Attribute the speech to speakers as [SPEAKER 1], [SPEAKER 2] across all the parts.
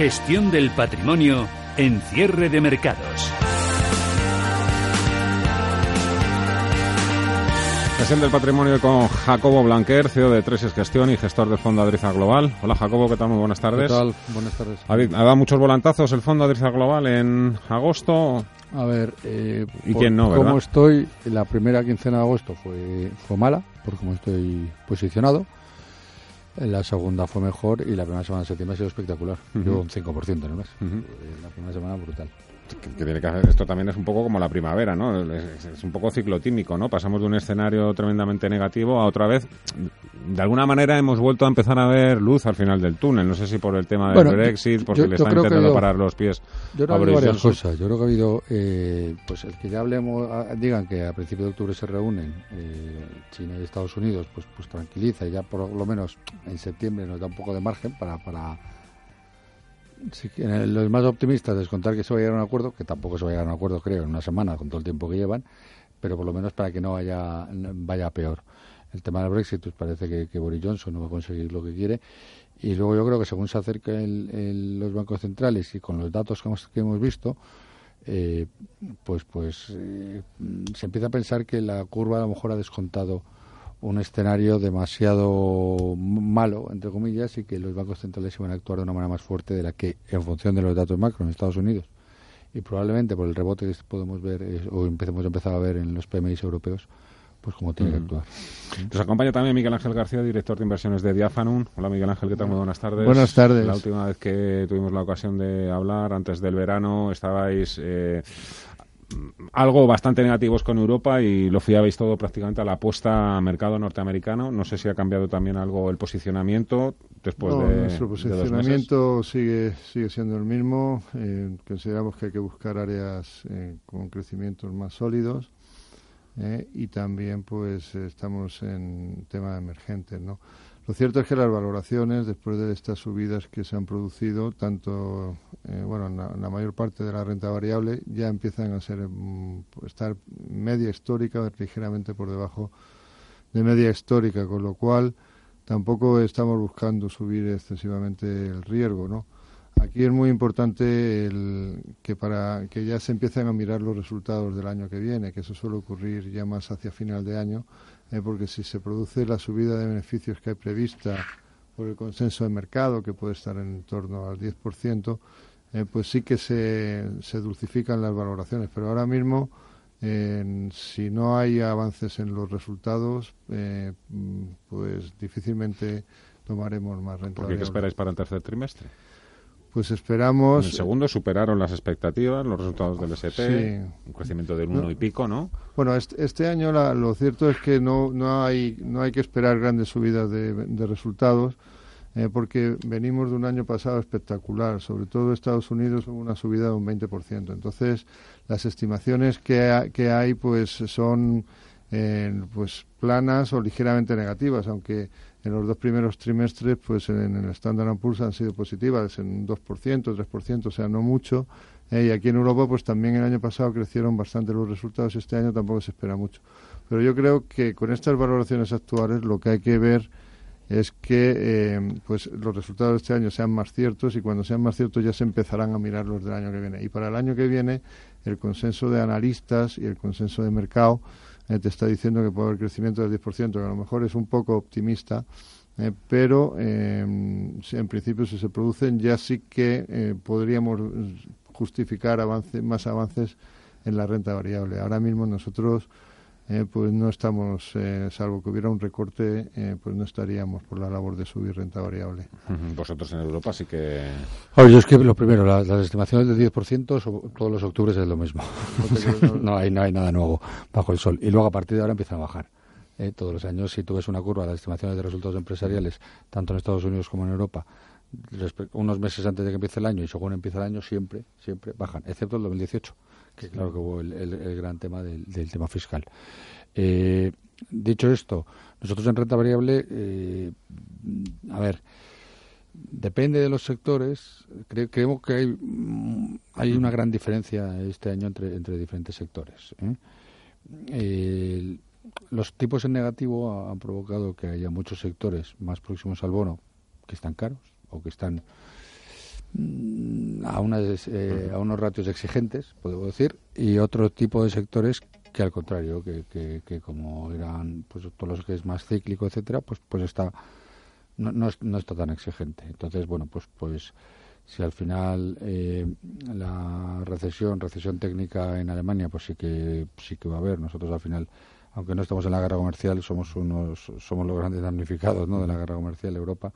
[SPEAKER 1] Gestión del patrimonio en cierre de mercados.
[SPEAKER 2] Gestión del patrimonio con Jacobo Blanquer, CEO de Treses Gestión y gestor del Fondo Adriza Global. Hola Jacobo, ¿qué tal? Muy buenas tardes.
[SPEAKER 3] ¿Qué tal? Buenas tardes.
[SPEAKER 2] Ha, ha dado muchos volantazos el Fondo Adriza Global en agosto.
[SPEAKER 3] A ver, eh,
[SPEAKER 2] ¿Y
[SPEAKER 3] por
[SPEAKER 2] quién no, verdad?
[SPEAKER 3] cómo estoy, la primera quincena de agosto fue, fue mala, por cómo estoy posicionado. La segunda fue mejor y la primera semana de septiembre ha sido espectacular. Llevo un 5% en el mes. La primera semana brutal.
[SPEAKER 2] Que, tiene que hacer esto también es un poco como la primavera, ¿no? Es, es un poco ciclotímico, ¿no? Pasamos de un escenario tremendamente negativo a otra vez. De alguna manera hemos vuelto a empezar a ver luz al final del túnel. No sé si por el tema del
[SPEAKER 3] Bueno,
[SPEAKER 2] Brexit, porque
[SPEAKER 3] yo-
[SPEAKER 2] le están intentando
[SPEAKER 3] habido-
[SPEAKER 2] parar los pies.
[SPEAKER 3] Yo creo que
[SPEAKER 2] a Boris
[SPEAKER 3] varias cosas. Yo creo que ha habido, eh, pues el que ya hablemos, ah, digan que a principios de octubre se reúnen eh, China y Estados Unidos, pues, pues tranquiliza y ya por lo menos en septiembre nos da un poco de margen para, para quieren, los más optimistas descontar que se va a llegar a un acuerdo, que tampoco se va a llegar a un acuerdo, creo, en una semana con todo el tiempo que llevan, pero por lo menos para que no vaya, vaya peor. El tema del Brexit, pues parece que, Boris Johnson no va a conseguir lo que quiere. Y luego yo creo que según se acercan los bancos centrales y con los datos que hemos, que hemos visto, eh, pues pues eh, se empieza a pensar que la curva a lo mejor ha descontado un escenario demasiado malo, entre comillas, y que los bancos centrales iban a actuar de una manera más fuerte de la que, en función de los datos macro en Estados Unidos, y probablemente por el rebote que podemos ver, eh, o empecemos a empezar a ver en los PMIs europeos, pues como tiene que
[SPEAKER 2] Mm.
[SPEAKER 3] actuar.
[SPEAKER 2] Nos acompaña también Miguel Ángel García, director de inversiones de Diafanum. Hola Miguel Ángel, ¿qué tal? Muy buenas tardes.
[SPEAKER 4] Buenas tardes.
[SPEAKER 2] La última vez que tuvimos la ocasión de hablar, antes del verano, estabais eh, algo bastante negativos con Europa y lo fiabais todo prácticamente a la apuesta a mercado norteamericano. No sé si ha cambiado también algo el posicionamiento después
[SPEAKER 4] No,
[SPEAKER 2] de,
[SPEAKER 4] nuestro
[SPEAKER 2] de
[SPEAKER 4] posicionamiento sigue sigue siendo el mismo. Eh, consideramos que hay que buscar áreas eh, con crecimientos más sólidos eh, y también pues estamos en tema emergentes, ¿no? Lo cierto es que las valoraciones, después de estas subidas que se han producido, tanto, eh, bueno, en la, en la mayor parte de la renta variable, ya empiezan a ser, mm, estar media histórica, ligeramente por debajo de media histórica, con lo cual tampoco estamos buscando subir excesivamente el riesgo, ¿no? Aquí es muy importante el, que para que ya se empiecen a mirar los resultados del año que viene, que eso suele ocurrir ya más hacia final de año, eh, porque si se produce la subida de beneficios que hay prevista por el consenso de mercado, que puede estar en torno al 10%, eh, pues sí que se, se dulcifican las valoraciones. Pero ahora mismo, eh, si no hay avances en los resultados, eh, pues difícilmente tomaremos más renta.
[SPEAKER 2] ¿Por qué? ¿Qué
[SPEAKER 4] variable.
[SPEAKER 2] esperáis para el tercer trimestre?
[SPEAKER 4] Pues
[SPEAKER 2] En
[SPEAKER 4] esperamos.
[SPEAKER 2] el segundo superaron las expectativas, los resultados del
[SPEAKER 4] Sí.
[SPEAKER 2] un crecimiento del 1
[SPEAKER 4] No.
[SPEAKER 2] y pico, ¿no?
[SPEAKER 4] Bueno, este, este año la- lo cierto es que no, no, hay, no hay que esperar grandes subidas de, de resultados, eh, porque venimos de un año pasado espectacular, sobre todo Estados Unidos hubo una subida de un 20%. Entonces, las estimaciones que, ha- que hay pues son eh, pues planas o ligeramente negativas, aunque en los dos primeros trimestres pues en el Standard Poor's han sido positivas, en un 2%, 3%, o sea, no mucho. Eh, y aquí en Europa, pues también el año pasado crecieron bastante los resultados, este año tampoco se espera mucho. Pero yo creo que con estas valoraciones actuales lo que hay que ver es que eh, pues los resultados de este año sean más ciertos y cuando sean más ciertos ya se empezarán a mirar los del año que viene. Y para el año que viene, el consenso de analistas y el consenso de mercado eh, te está diciendo que puede haber crecimiento del 10%, que a lo mejor es un poco optimista, eh, pero si en principio si se producen ya sí que eh, podríamos justificar avance, más avances en la renta variable. Ahora mismo nosotros eh, pues no estamos, eh, salvo que hubiera un recorte, eh, pues no estaríamos por la labor de subir renta variable.
[SPEAKER 2] Vosotros en Europa sí que...
[SPEAKER 3] Oye, es que lo primero, las, las estimaciones del 10% so- todos los octubres es lo mismo. no, hay, no hay nada nuevo bajo el sol. Y luego a partir de ahora empiezan a bajar. eh, todos los años, si tú ves una curva de las estimaciones de resultados empresariales, tanto en Estados Unidos como en Europa, unos meses antes de que empiece el año y según empieza el año, siempre, siempre bajan, excepto el 2018, que claro que hubo el, gran tema del, tema fiscal. Eh, dicho esto, nosotros en renta variable, eh, a ver, depende de los sectores. creemos que hay, hay una gran diferencia este año entre, entre diferentes sectores. ¿eh? los tipos en negativo han provocado que haya muchos sectores más próximos al bono que están caros o que están mm, a, unas, eh, a unos ratios exigentes, podemos decir, y otro tipo de sectores que al contrario, que, que, como eran pues todos los que es más cíclico, etcétera, pues pues está no, no, no está tan exigente. Entonces, bueno, pues pues si al final eh, la recesión, recesión técnica en Alemania, pues sí que sí que va a haber. Nosotros al final, aunque no estamos en la guerra comercial, somos unos somos los grandes damnificados, ¿no? de la guerra comercial Europa.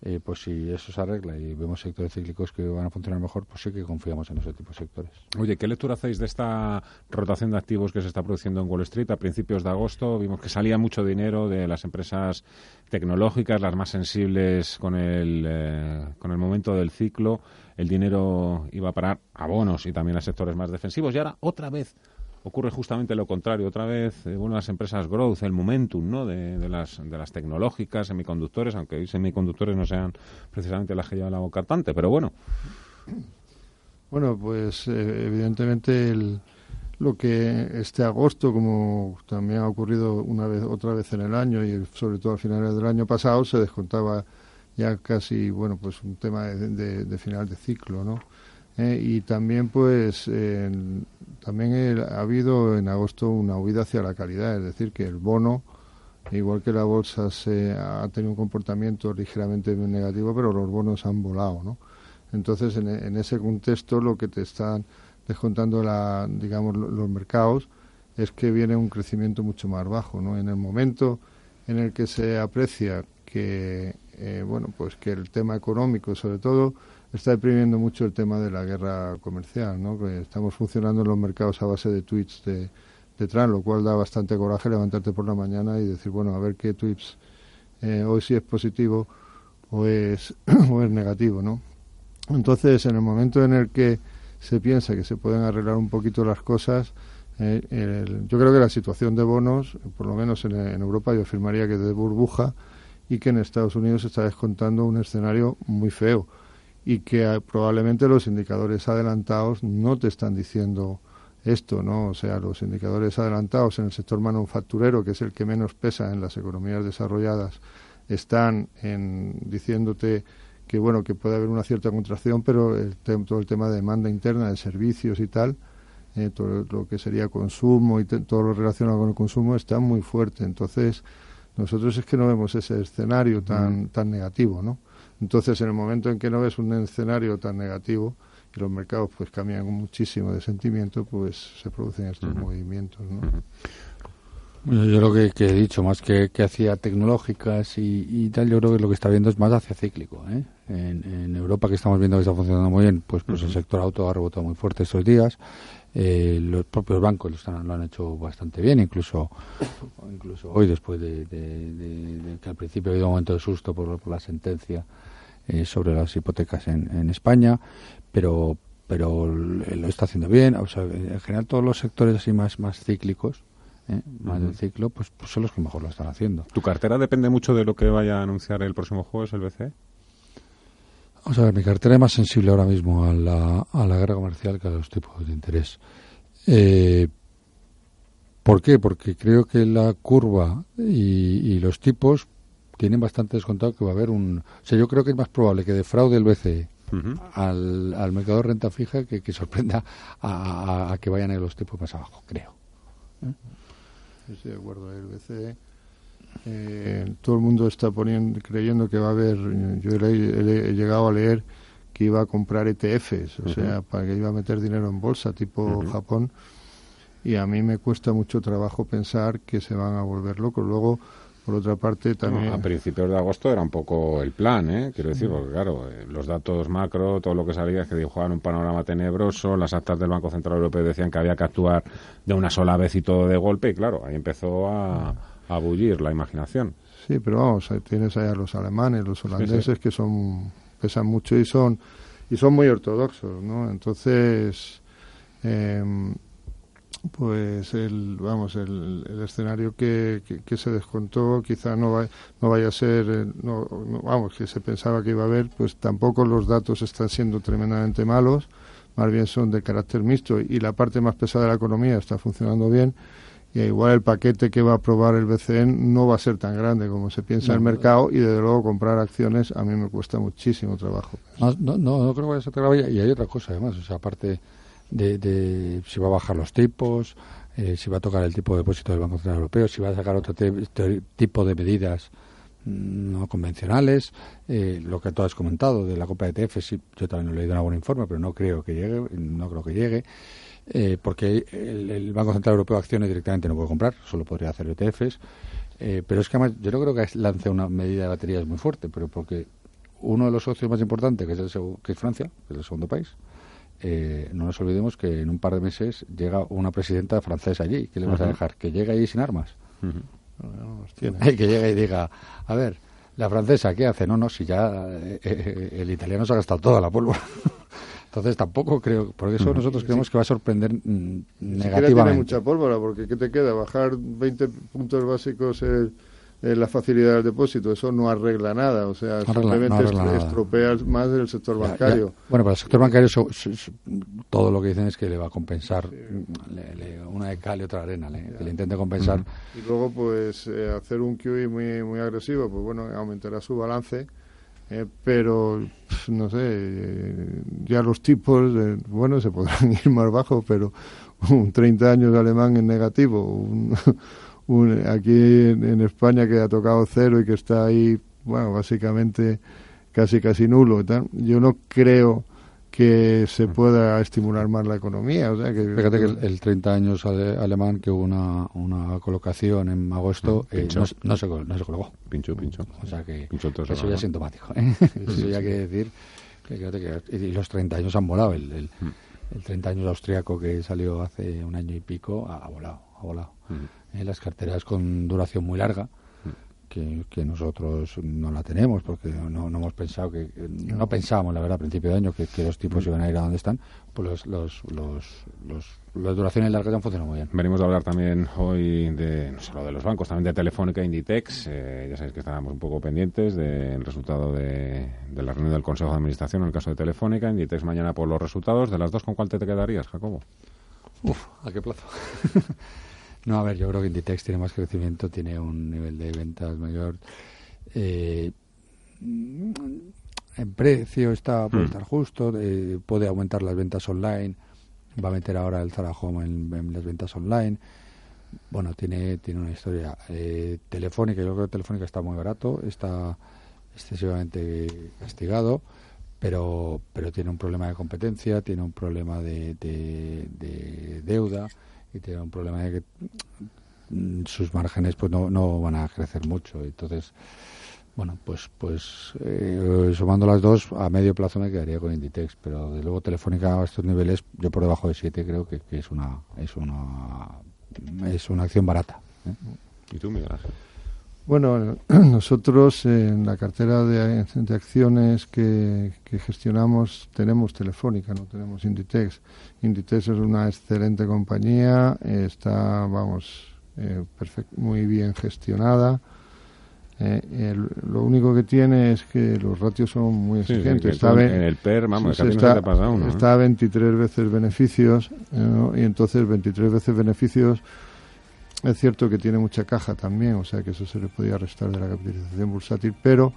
[SPEAKER 3] Eh, pues si eso se arregla y vemos sectores cíclicos que van a funcionar mejor, pues sí que confiamos en ese tipo de sectores.
[SPEAKER 2] Oye, ¿qué lectura hacéis de esta rotación de activos que se está produciendo en Wall Street a principios de agosto? Vimos que salía mucho dinero de las empresas tecnológicas, las más sensibles con el, eh, con el momento del ciclo. El dinero iba a parar a bonos y también a sectores más defensivos. Y ahora, otra vez, ocurre justamente lo contrario. Otra vez, eh, de las empresas growth, el momentum ¿no? de, las, de las tecnológicas, semiconductores, aunque hoy semiconductores no sean precisamente las que llevan la boca cantante, pero bueno.
[SPEAKER 4] Bueno, pues eh, evidentemente el, lo que este agosto, como también ha ocurrido una vez, otra vez en el año y sobre todo a finales del año pasado, se descontaba ya casi, bueno, pues un tema de, de final de ciclo, ¿no? Eh, y también, pues, también ha habido en agosto una huida hacia la calidad, es decir, que el bono, igual que la bolsa, se ha tenido un comportamiento ligeramente negativo, pero los bonos han volado, ¿no? Entonces, en, ese contexto, lo que te están descontando, la, digamos, los mercados es que viene un crecimiento mucho más bajo, ¿no? En el momento en el que se aprecia que, eh, bueno, pues que el tema económico, sobre todo, está deprimiendo mucho el tema de la guerra comercial, ¿no? Que estamos funcionando en los mercados a base de tweets de, de Trump, lo cual da bastante coraje levantarte por la mañana y decir, bueno, a ver qué tweets eh, hoy sí es positivo o es, o es negativo, ¿no? Entonces, en el momento en el que se piensa que se pueden arreglar un poquito las cosas, eh, yo creo que la situación de bonos, por lo menos en, en Europa, yo afirmaría que de burbuja y que en Estados Unidos se está descontando un escenario muy feo y que ah, probablemente los indicadores adelantados no te están diciendo esto, ¿no? O sea, los indicadores adelantados en el sector manufacturero, que es el que menos pesa en las economías desarrolladas, están en, diciéndote que bueno que puede haber una cierta contracción, pero el todo el tema de demanda interna de servicios y tal, eh, todo lo que sería consumo y todo lo relacionado con el consumo está muy fuerte. Entonces nosotros es que no vemos ese escenario tan mm. tan negativo, ¿no? Entonces, en el momento en que no ves un escenario tan negativo y los mercados pues cambian muchísimo de sentimiento, pues se producen estos movimientos,
[SPEAKER 3] yo lo que, he dicho, más que, que hacia tecnológicas y, tal, yo creo que lo que está viendo es más hacia cíclico. ¿eh? En, Europa, que estamos viendo que está funcionando muy bien, pues, pues el sector auto ha rebotado muy fuerte estos días. Eh, los propios bancos lo, están, lo han hecho bastante bien, incluso incluso hoy, después de, que al principio ha habido un momento de susto por la sentencia eh, sobre las hipotecas en, en España, pero pero lo está haciendo bien. O sea, en general todos los sectores así más más cíclicos, ¿eh? más del ciclo, pues, pues, son los que mejor lo están haciendo.
[SPEAKER 2] ¿Tu cartera depende mucho de lo que vaya a anunciar el próximo jueves el BCE?
[SPEAKER 3] Vamos a ver, mi cartera es más sensible ahora mismo a la, a la guerra comercial que a los tipos de interés. Eh, ¿Por qué? Porque creo que la curva y, y los tipos tienen bastante descontado que va a haber un... O sea, yo creo que es más probable que defraude el BCE al, al, mercado de renta fija que, que sorprenda a, que vayan a los tipos más abajo, creo.
[SPEAKER 4] ¿Eh? Estoy de acuerdo. El BCE, eh, todo el mundo está poniendo, creyendo que va a haber... Yo he, llegado a leer que iba a comprar ETFs, o sea, para que iba a meter dinero en bolsa, tipo Japón. Y a mí me cuesta mucho trabajo pensar que se van a volver locos. Luego por otra parte, también...
[SPEAKER 2] a principios de agosto era un poco el plan, ¿eh? Quiero decir, porque claro, eh, los datos macro, todo lo que salía es que dibujaban un panorama tenebroso, las actas del Banco Central Europeo decían que había que actuar de una sola vez y todo de golpe, y claro, ahí empezó a, a bullir la imaginación.
[SPEAKER 4] Sí, pero vamos, tienes allá los alemanes, los holandeses que son pesan mucho y son y son muy ortodoxos, ¿no? Entonces, em, pues el vamos el, escenario que, que, se descontó quizá no no vaya a ser eh, no, vamos que se pensaba que iba a haber pues tampoco los datos están siendo tremendamente malos más bien son de carácter mixto y la parte más pesada de la economía está funcionando bien y igual el paquete que va a aprobar el BCN no va a ser tan grande como se piensa en el mercado y desde luego comprar acciones a mí me cuesta muchísimo trabajo.
[SPEAKER 3] No no, no, creo que vaya a ser tan grave y hay otra cosa además o sea aparte de, si va a bajar los tipos, eh, si va a tocar el tipo de depósito del Banco Central Europeo, si va a sacar otro tipo de medidas mm, no convencionales, eh, lo que tú has comentado de la Copa de ETF, sí, yo también lo he leído en algún informe, pero no creo que llegue, no creo que llegue, eh, porque el, Banco Central Europeo acciones directamente no puede comprar, solo podría hacer ETFs, pero es que además yo no creo que lance una medida de baterías muy fuerte, pero porque uno de los socios más importantes, que es, que es Francia, que es el segundo país, eh, no nos olvidemos que en un par de meses llega una presidenta francesa allí. ¿Qué le vas a dejar? ¿Que llegue ahí sin armas? que llegue y diga, a ver, la francesa, ¿qué hace? No, no, si ya eh, eh, el italiano se ha gastado toda la pólvora. Entonces tampoco creo, porque eso nosotros creemos que va a sorprender mm, negativamente.
[SPEAKER 4] tiene mucha pólvora, porque ¿qué te queda? Bajar 20 puntos básicos el eh, la facilidad del depósito. Eso no arregla nada, o sea, simplemente estropea más el sector bancario.
[SPEAKER 3] Bueno, para el sector bancario todo lo que dicen es que le va a compensar una de cal y otra arena, le, que le intente compensar.
[SPEAKER 4] Y luego, pues, eh, hacer un QE muy, muy agresivo, pues bueno, aumentará su balance. Eh, pero no sé, ya los tipos, bueno, se podrán ir más bajo, pero un 30 años de alemán en negativo, un, aquí en, España que ha tocado cero y que está ahí, bueno, básicamente casi casi nulo. Yo no creo que se pueda estimular más la economía. O sea, que,
[SPEAKER 3] Fíjate que el, 30 años alemán que hubo una, una colocación en agosto mm, eh, no, se, no se colocó.
[SPEAKER 2] Pincho, pincho.
[SPEAKER 3] O sea que eso ya es sintomático. ¿eh? eso ya quiere decir que, y los 30 años han volado. El, el, mm. El 30 años austriaco que salió hace un año y pico ha volado, ha volado. Mm. Eh, las carteras con duración muy larga, que, que, nosotros no la tenemos porque no, hemos pensado que no pensábamos la verdad a principio de año que, los tipos iban a ir a donde están. Pues los, los, los, las duraciones largas han funcionado muy bien.
[SPEAKER 2] Venimos a hablar también hoy de no solo de los bancos también de Telefónica Inditex eh, ya sabéis que estábamos un poco pendientes del resultado de, de, la reunión del Consejo de Administración en el caso de Telefónica Inditex mañana por los resultados. De las dos con cuál te, te quedarías Jacobo
[SPEAKER 3] Uf, ¿a qué plazo? No, a ver, yo creo que Inditex tiene más crecimiento, tiene un nivel de ventas mayor. Eh, en precio está puede hmm. estar justo, eh, puede aumentar las ventas online, va a meter ahora el Zara Home en, las ventas online. Bueno, tiene, tiene una historia. Eh, telefónica, yo creo que Telefónica está muy barato, está excesivamente castigado, pero, pero tiene un problema de competencia, tiene un problema de, de deuda y tiene un problema de que mm, sus márgenes pues no, no van a crecer mucho entonces bueno pues pues eh, sumando las dos a medio plazo me quedaría con Inditex pero de luego Telefónica a estos niveles yo por debajo de 7 creo que, es una es una es una acción barata
[SPEAKER 2] ¿eh? y tú Miguel
[SPEAKER 4] bueno, nosotros en la cartera de, acciones que, gestionamos tenemos Telefónica, no tenemos Inditex. Inditex es una excelente compañía, está, vamos, eh, muy bien gestionada. Eh, lo único que tiene es que los ratios son muy exigentes.
[SPEAKER 2] está en el PER, vamos,
[SPEAKER 4] está, está a 23 veces beneficios y entonces 23 veces beneficios es cierto que tiene mucha caja también, o sea que eso se le podía restar de la capitalización bursátil, pero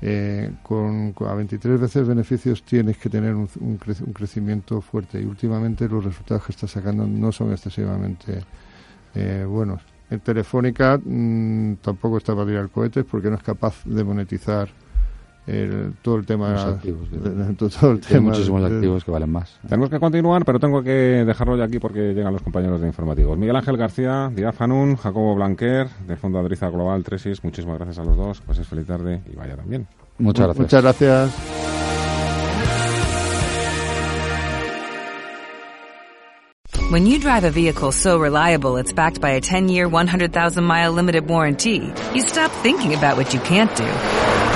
[SPEAKER 4] eh, con, a 23 veces beneficios tienes que tener un, crecimiento fuerte y últimamente los resultados que está sacando no son excesivamente eh, buenos. En Telefónica mm, tampoco está para tirar cohetes porque no es capaz de monetizar el, todo el tema
[SPEAKER 3] activos, Hay muchísimos activos que valen más.
[SPEAKER 2] Tenemos que continuar pero tengo que dejarlo ya aquí porque llegan los compañeros de informativos. Miguel Ángel García Díaz Fanún Jacobo Blanquer del Fondo Adriza Global Tresis muchísimas gracias a los dos. Pases feliz tarde y vaya también.
[SPEAKER 3] Muchas gracias.
[SPEAKER 4] muchas gracias.
[SPEAKER 5] When you drive a vehicle so reliable it's backed by a 10-year, 100,000-mile limited warranty, you stop thinking about what you can't do